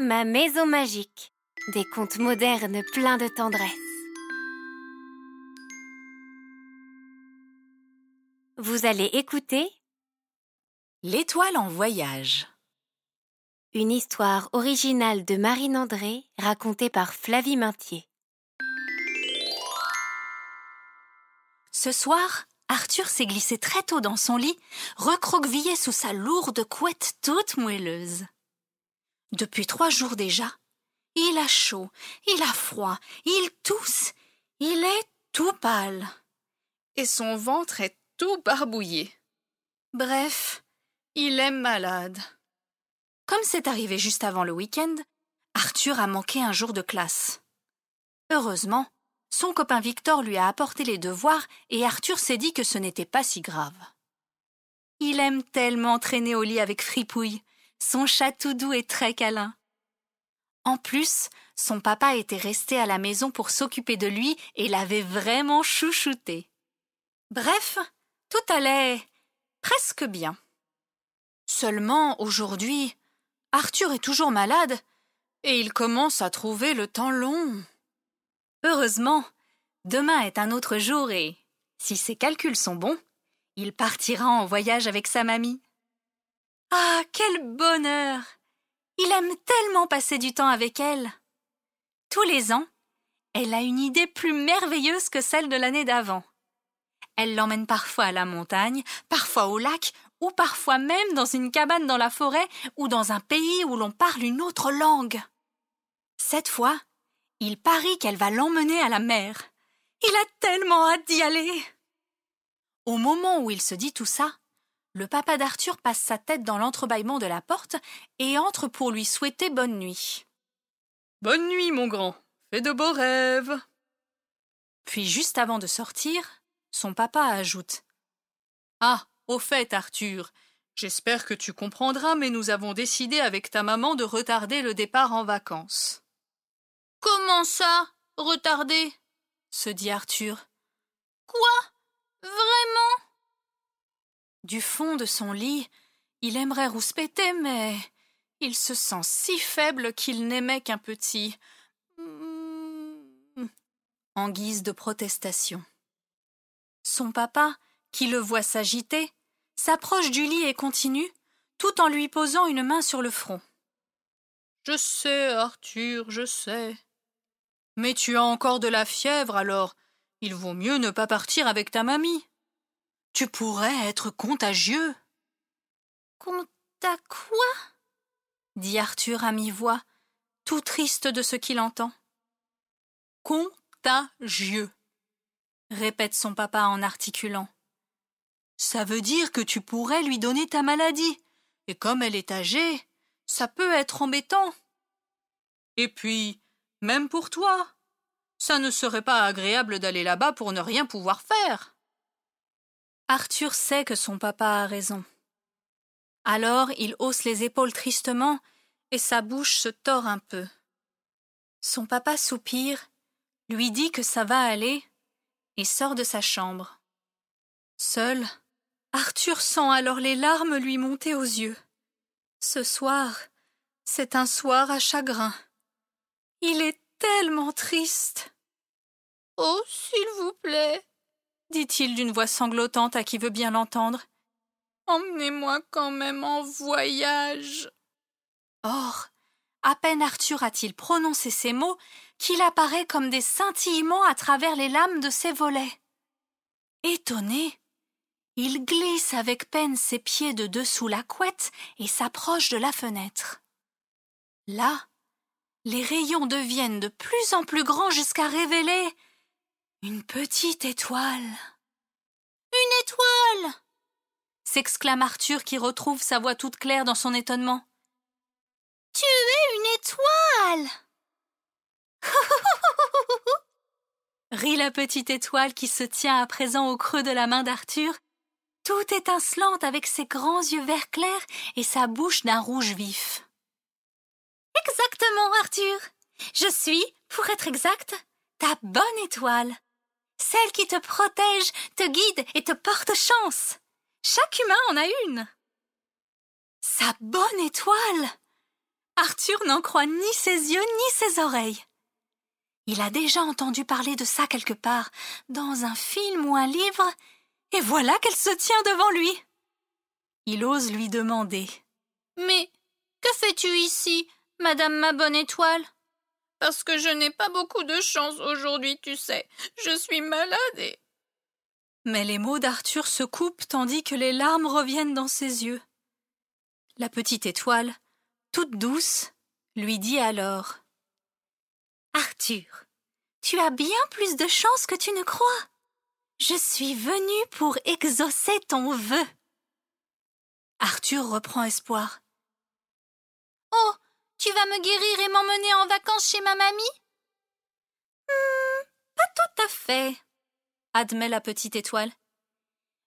Ma maison magique. Des contes modernes pleins de tendresse. Vous allez écouter L'étoile en voyage. une histoire originale de Marine André racontée par Flavie Maintier. Ce soir, Arthur s'est glissé très tôt dans son lit, recroquevillé sous sa lourde couette toute moelleuse. Depuis trois jours déjà, il a chaud, il a froid, il tousse, il est tout pâle. et son ventre est tout barbouillé. Bref, Il est malade. comme c'est arrivé juste avant le week-end, Arthur a manqué un jour de classe. Heureusement, son copain Victor lui a apporté les devoirs et Arthur s'est dit que ce n'était pas si grave. Il aime tellement traîner au lit avec Fripouille, son chat tout doux et très câlin. En plus, son papa était resté à la maison pour s'occuper de lui et l'avait vraiment chouchouté. Bref, tout allait presque bien. Seulement, aujourd'hui, Arthur est toujours malade et il commence à trouver le temps long. Heureusement, demain est un autre jour et, si ses calculs sont bons, il partira en voyage avec sa mamie. Ah, quel bonheur Il aime tellement passer du temps avec elle. Tous les ans, elle a une idée plus merveilleuse que celle de l'année d'avant. Elle l'emmène parfois à la montagne, parfois au lac, ou parfois même dans une cabane dans la forêt ou dans un pays où l'on parle une autre langue. Cette fois, il parie qu'elle va l'emmener à la mer. Il a tellement hâte d'y aller. Au moment où il se dit tout ça, le papa d'Arthur passe sa tête dans l'entrebâillement de la porte et entre pour lui souhaiter bonne nuit. Bonne nuit, mon grand. Fais de beaux rêves. Puis juste avant de sortir, son papa ajoute Ah, au fait, Arthur, j'espère que tu comprendras, mais nous avons décidé avec ta maman de retarder le départ en vacances. Comment ça Retardé se dit Arthur. Quoi? Vraiment? Du fond de son lit, il aimerait rouspéter, mais il se sent si faible qu'il n'aimait qu'un petit en guise de protestation. Son papa, qui le voit s'agiter, s'approche du lit et continue, tout en lui posant une main sur le front. Je sais, Arthur, je sais. Mais tu as encore de la fièvre, alors il vaut mieux ne pas partir avec ta mamie. Tu pourrais être contagieux. Compte à quoi dit Arthur à mi-voix, tout triste de ce qu'il entend. Contagieux. répète son papa en articulant. Ça veut dire que tu pourrais lui donner ta maladie. Et comme elle est âgée, ça peut être embêtant. Et puis, même pour toi, ça ne serait pas agréable d'aller là-bas pour ne rien pouvoir faire. Arthur sait que son papa a raison. Alors il hausse les épaules tristement et sa bouche se tord un peu. Son papa soupire, lui dit que ça va aller et sort de sa chambre. Seul, Arthur sent alors les larmes lui monter aux yeux. Ce soir, c'est un soir à chagrin. Il est tellement triste. Oh, s'il vous plaît, dit-il d'une voix sanglotante à qui veut bien l'entendre. Emmenez-moi quand même en voyage. Or, à peine Arthur a-t-il prononcé ces mots qu'il apparaît comme des scintillements à travers les lames de ses volets. Étonné, il glisse avec peine ses pieds de dessous la couette et s'approche de la fenêtre. Là, les rayons deviennent de plus en plus grands jusqu'à révéler une petite étoile. Une étoile s'exclame Arthur qui retrouve sa voix toute claire dans son étonnement. Tu es une étoile rit la petite étoile qui se tient à présent au creux de la main d'Arthur, toute étincelante avec ses grands yeux vert clair et sa bouche d'un rouge vif. Exactement, Arthur. Je suis, pour être exact, ta bonne étoile. Celle qui te protège, te guide et te porte chance. Chaque humain en a une. Sa bonne étoile. Arthur n'en croit ni ses yeux ni ses oreilles. Il a déjà entendu parler de ça quelque part, dans un film ou un livre, et voilà qu'elle se tient devant lui. Il ose lui demander. Mais que fais-tu ici, Madame ma bonne étoile? Parce que je n'ai pas beaucoup de chance aujourd'hui, tu sais. Je suis malade. Mais les mots d'Arthur se coupent tandis que les larmes reviennent dans ses yeux. La petite étoile, toute douce, lui dit alors. Arthur, tu as bien plus de chance que tu ne crois. Je suis venue pour exaucer ton vœu. Arthur reprend espoir. Tu vas me guérir et m'emmener en vacances chez ma mamie hmm, Pas tout à fait, admet la petite étoile.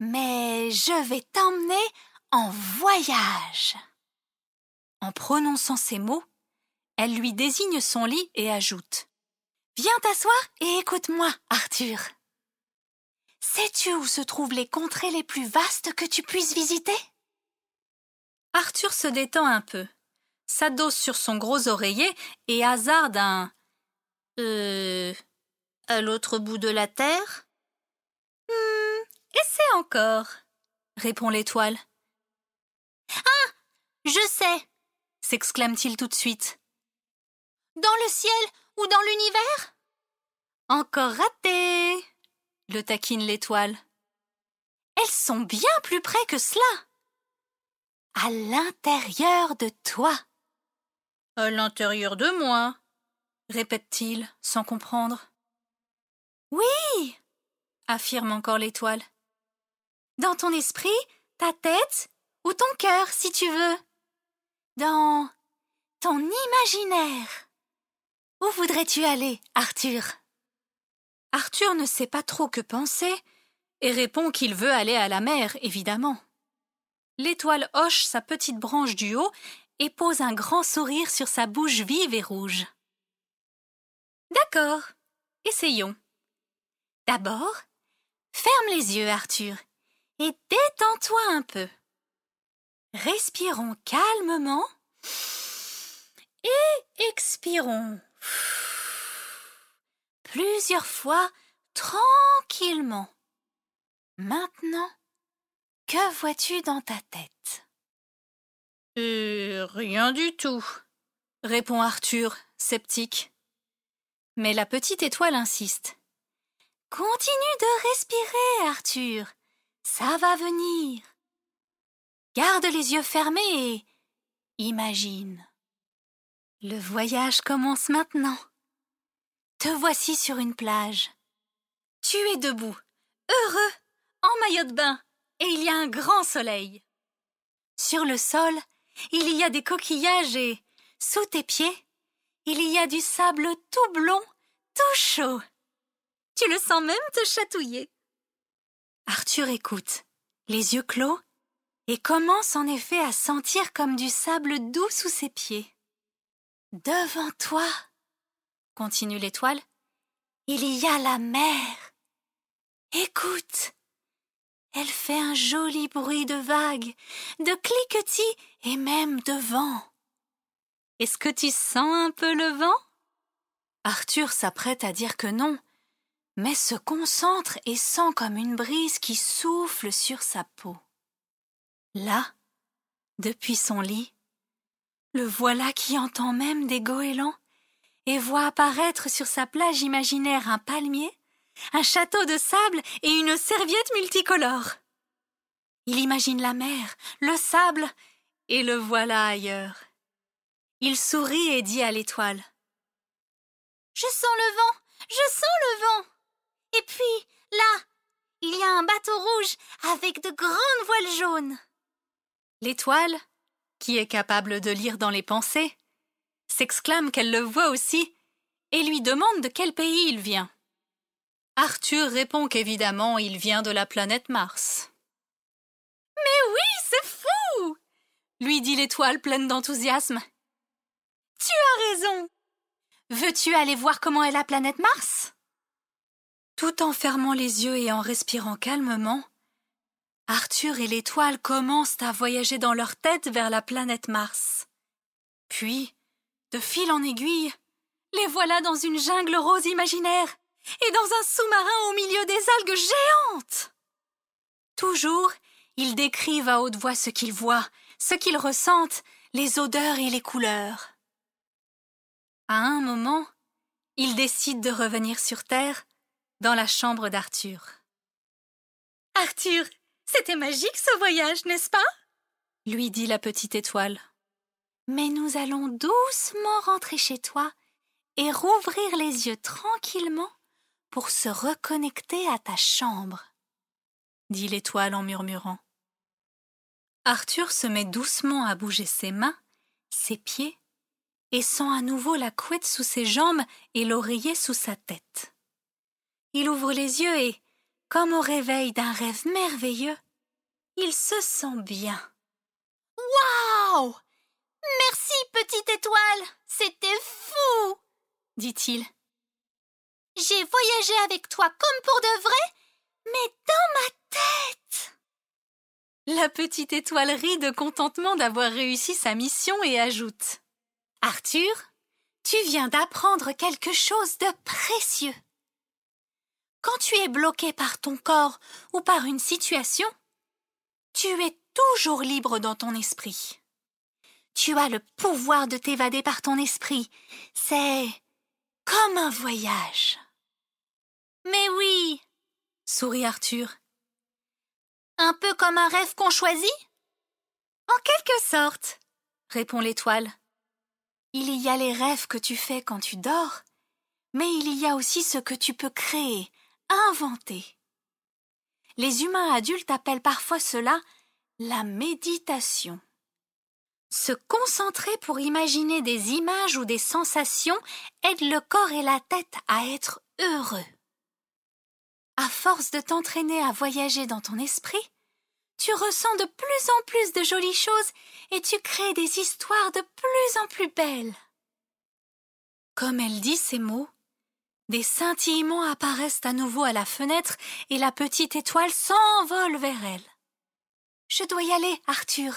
Mais je vais t'emmener en voyage. En prononçant ces mots, elle lui désigne son lit et ajoute Viens t'asseoir et écoute-moi, Arthur. Sais-tu où se trouvent les contrées les plus vastes que tu puisses visiter? Arthur se détend un peu, s'adosse sur son gros oreiller et hasarde un Euh. à l'autre bout de la terre Hum, essaie encore, répond l'étoile. Ah Je sais s'exclame-t-il tout de suite. Dans le ciel ou dans l'univers? Encore raté le taquine l'étoile. Elles sont bien plus près que cela. À l'intérieur de toi. À l'intérieur de moi, répète-t-il sans comprendre. Oui, affirme encore l'étoile. Dans ton esprit, ta tête ou ton cœur, si tu veux. Dans ton imaginaire. Où voudrais-tu aller, Arthur? Arthur ne sait pas trop que penser et répond qu'il veut aller à la mer, évidemment. L'étoile hoche sa petite branche du haut et pose un grand sourire sur sa bouche vive et rouge. D'accord, essayons. D'abord, ferme les yeux, Arthur, et détends-toi un peu. Respirons calmement et expirons plusieurs fois tranquillement. Maintenant, que vois-tu dans ta tête? Euh, Rien du tout, répond Arthur, sceptique. Mais la petite étoile insiste. Continue de respirer, Arthur. Ça va venir. Garde les yeux fermés et imagine. Le voyage commence maintenant. Te voici sur une plage. Tu es debout, heureux, en maillot de bain, et il y a un grand soleil. Sur le sol, il y a des coquillages et, sous tes pieds, il y a du sable tout blond, tout chaud. Tu le sens même te chatouiller. Arthur écoute, les yeux clos, et commence en effet à sentir comme du sable doux sous ses pieds. Devant toi, continue l'étoile, il y a la mer. Écoute. Elle fait un joli bruit de vagues, de cliquetis et même de vent. Est-ce que tu sens un peu le vent? Arthur s'apprête à dire que non, mais se concentre et sent comme une brise qui souffle sur sa peau. Là, depuis son lit, le voilà qui entend même des goélands et voit apparaître sur sa plage imaginaire un palmier, un château de sable et une serviette multicolore. Il imagine la mer, le sable, et le voilà ailleurs. Il sourit et dit à l'étoile. Je sens le vent, je sens le vent. Et puis, là, il y a un bateau rouge avec de grandes voiles jaunes. L'étoile, qui est capable de lire dans les pensées, s'exclame qu'elle le voit aussi et lui demande de quel pays il vient. Arthur répond qu'évidemment il vient de la planète Mars. Mais oui, c'est fou lui dit l'étoile pleine d'enthousiasme. Tu as raison. Veux-tu aller voir comment est la planète Mars? Tout en fermant les yeux et en respirant calmement, Arthur et l'étoile commencent à voyager dans leur tête vers la planète Mars. Puis, de fil en aiguille, les voilà dans une jungle rose imaginaire et dans un sous-marin au milieu des algues géantes. Toujours, ils décrivent à haute voix ce qu'ils voient, ce qu'ils ressentent, les odeurs et les couleurs. À un moment, ils décident de revenir sur Terre, dans la chambre d'Arthur. Arthur, c'était magique ce voyage, n'est-ce pas? lui dit la petite étoile. Mais nous allons doucement rentrer chez toi et rouvrir les yeux tranquillement pour se reconnecter à ta chambre, dit l'étoile en murmurant. Arthur se met doucement à bouger ses mains, ses pieds, et sent à nouveau la couette sous ses jambes et l'oreiller sous sa tête. Il ouvre les yeux et, comme au réveil d'un rêve merveilleux, il se sent bien. Waouh Merci, petite étoile C'était fou dit-il. J'ai voyagé avec toi comme pour de vrai, mais dans ma tête La petite étoile rit de contentement d'avoir réussi sa mission et ajoute Arthur, tu viens d'apprendre quelque chose de précieux. Quand tu es bloqué par ton corps ou par une situation, tu es toujours libre dans ton esprit. Tu as le pouvoir de t'évader par ton esprit. C'est comme un voyage. Mais oui, sourit Arthur. Un peu comme un rêve qu'on choisit? En quelque sorte, répond l'étoile. Il y a les rêves que tu fais quand tu dors, mais il y a aussi ce que tu peux créer, inventer. Les humains adultes appellent parfois cela la méditation. Se concentrer pour imaginer des images ou des sensations aide le corps et la tête à être heureux. À force de t'entraîner à voyager dans ton esprit, tu ressens de plus en plus de jolies choses et tu crées des histoires de plus en plus belles. Comme elle dit ces mots, des scintillements apparaissent à nouveau à la fenêtre et la petite étoile s'envole vers elle. Je dois y aller, Arthur.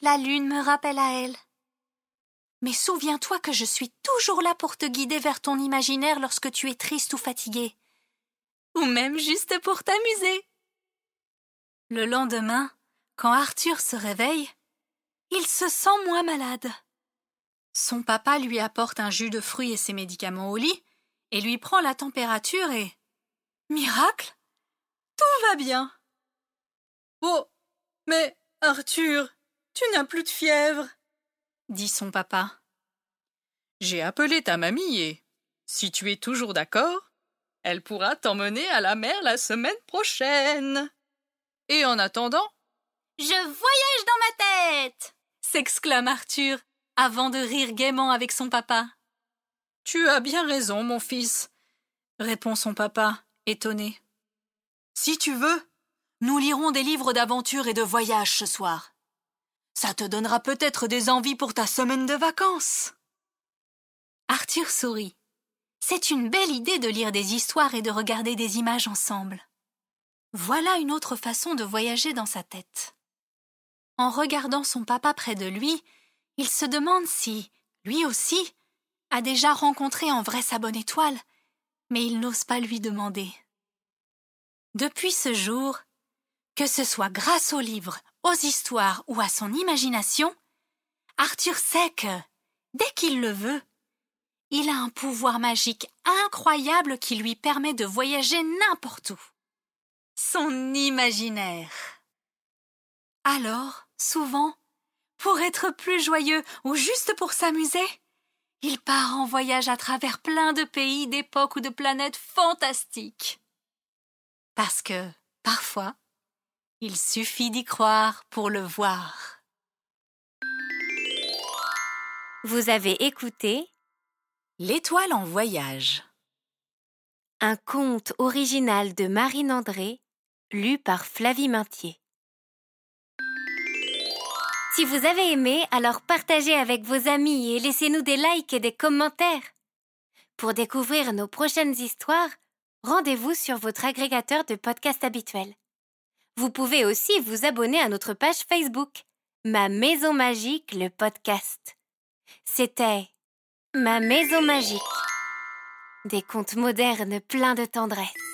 La lune me rappelle à elle. Mais souviens-toi que je suis toujours là pour te guider vers ton imaginaire lorsque tu es triste ou fatigué. Ou même juste pour t'amuser. Le lendemain, quand Arthur se réveille, il se sent moins malade. Son papa lui apporte un jus de fruits et ses médicaments au lit, et lui prend la température et. Miracle Tout va bien Oh Mais, Arthur, tu n'as plus de fièvre dit son papa. J'ai appelé ta mamie et, si tu es toujours d'accord, elle pourra t'emmener à la mer la semaine prochaine. Et en attendant, je voyage dans ma tête s'exclame Arthur avant de rire gaiement avec son papa. Tu as bien raison, mon fils, répond son papa, étonné. Si tu veux, nous lirons des livres d'aventure et de voyage ce soir. Ça te donnera peut-être des envies pour ta semaine de vacances. Arthur sourit. C'est une belle idée de lire des histoires et de regarder des images ensemble. Voilà une autre façon de voyager dans sa tête. En regardant son papa près de lui, il se demande si, lui aussi, a déjà rencontré en vrai sa bonne étoile, mais il n'ose pas lui demander. Depuis ce jour, que ce soit grâce aux livres, aux histoires ou à son imagination, Arthur sait que, dès qu'il le veut, il a un pouvoir magique incroyable qui lui permet de voyager n'importe où. Son imaginaire. Alors, souvent, pour être plus joyeux ou juste pour s'amuser, il part en voyage à travers plein de pays, d'époques ou de planètes fantastiques. Parce que, parfois, il suffit d'y croire pour le voir. Vous avez écouté L'étoile en voyage. Un conte original de Marine André, lu par Flavie Maintier. Si vous avez aimé, alors partagez avec vos amis et laissez-nous des likes et des commentaires. Pour découvrir nos prochaines histoires, rendez-vous sur votre agrégateur de podcasts habituel. Vous pouvez aussi vous abonner à notre page Facebook, Ma Maison Magique, le podcast. C'était Ma maison magique. Des contes modernes pleins de tendresse.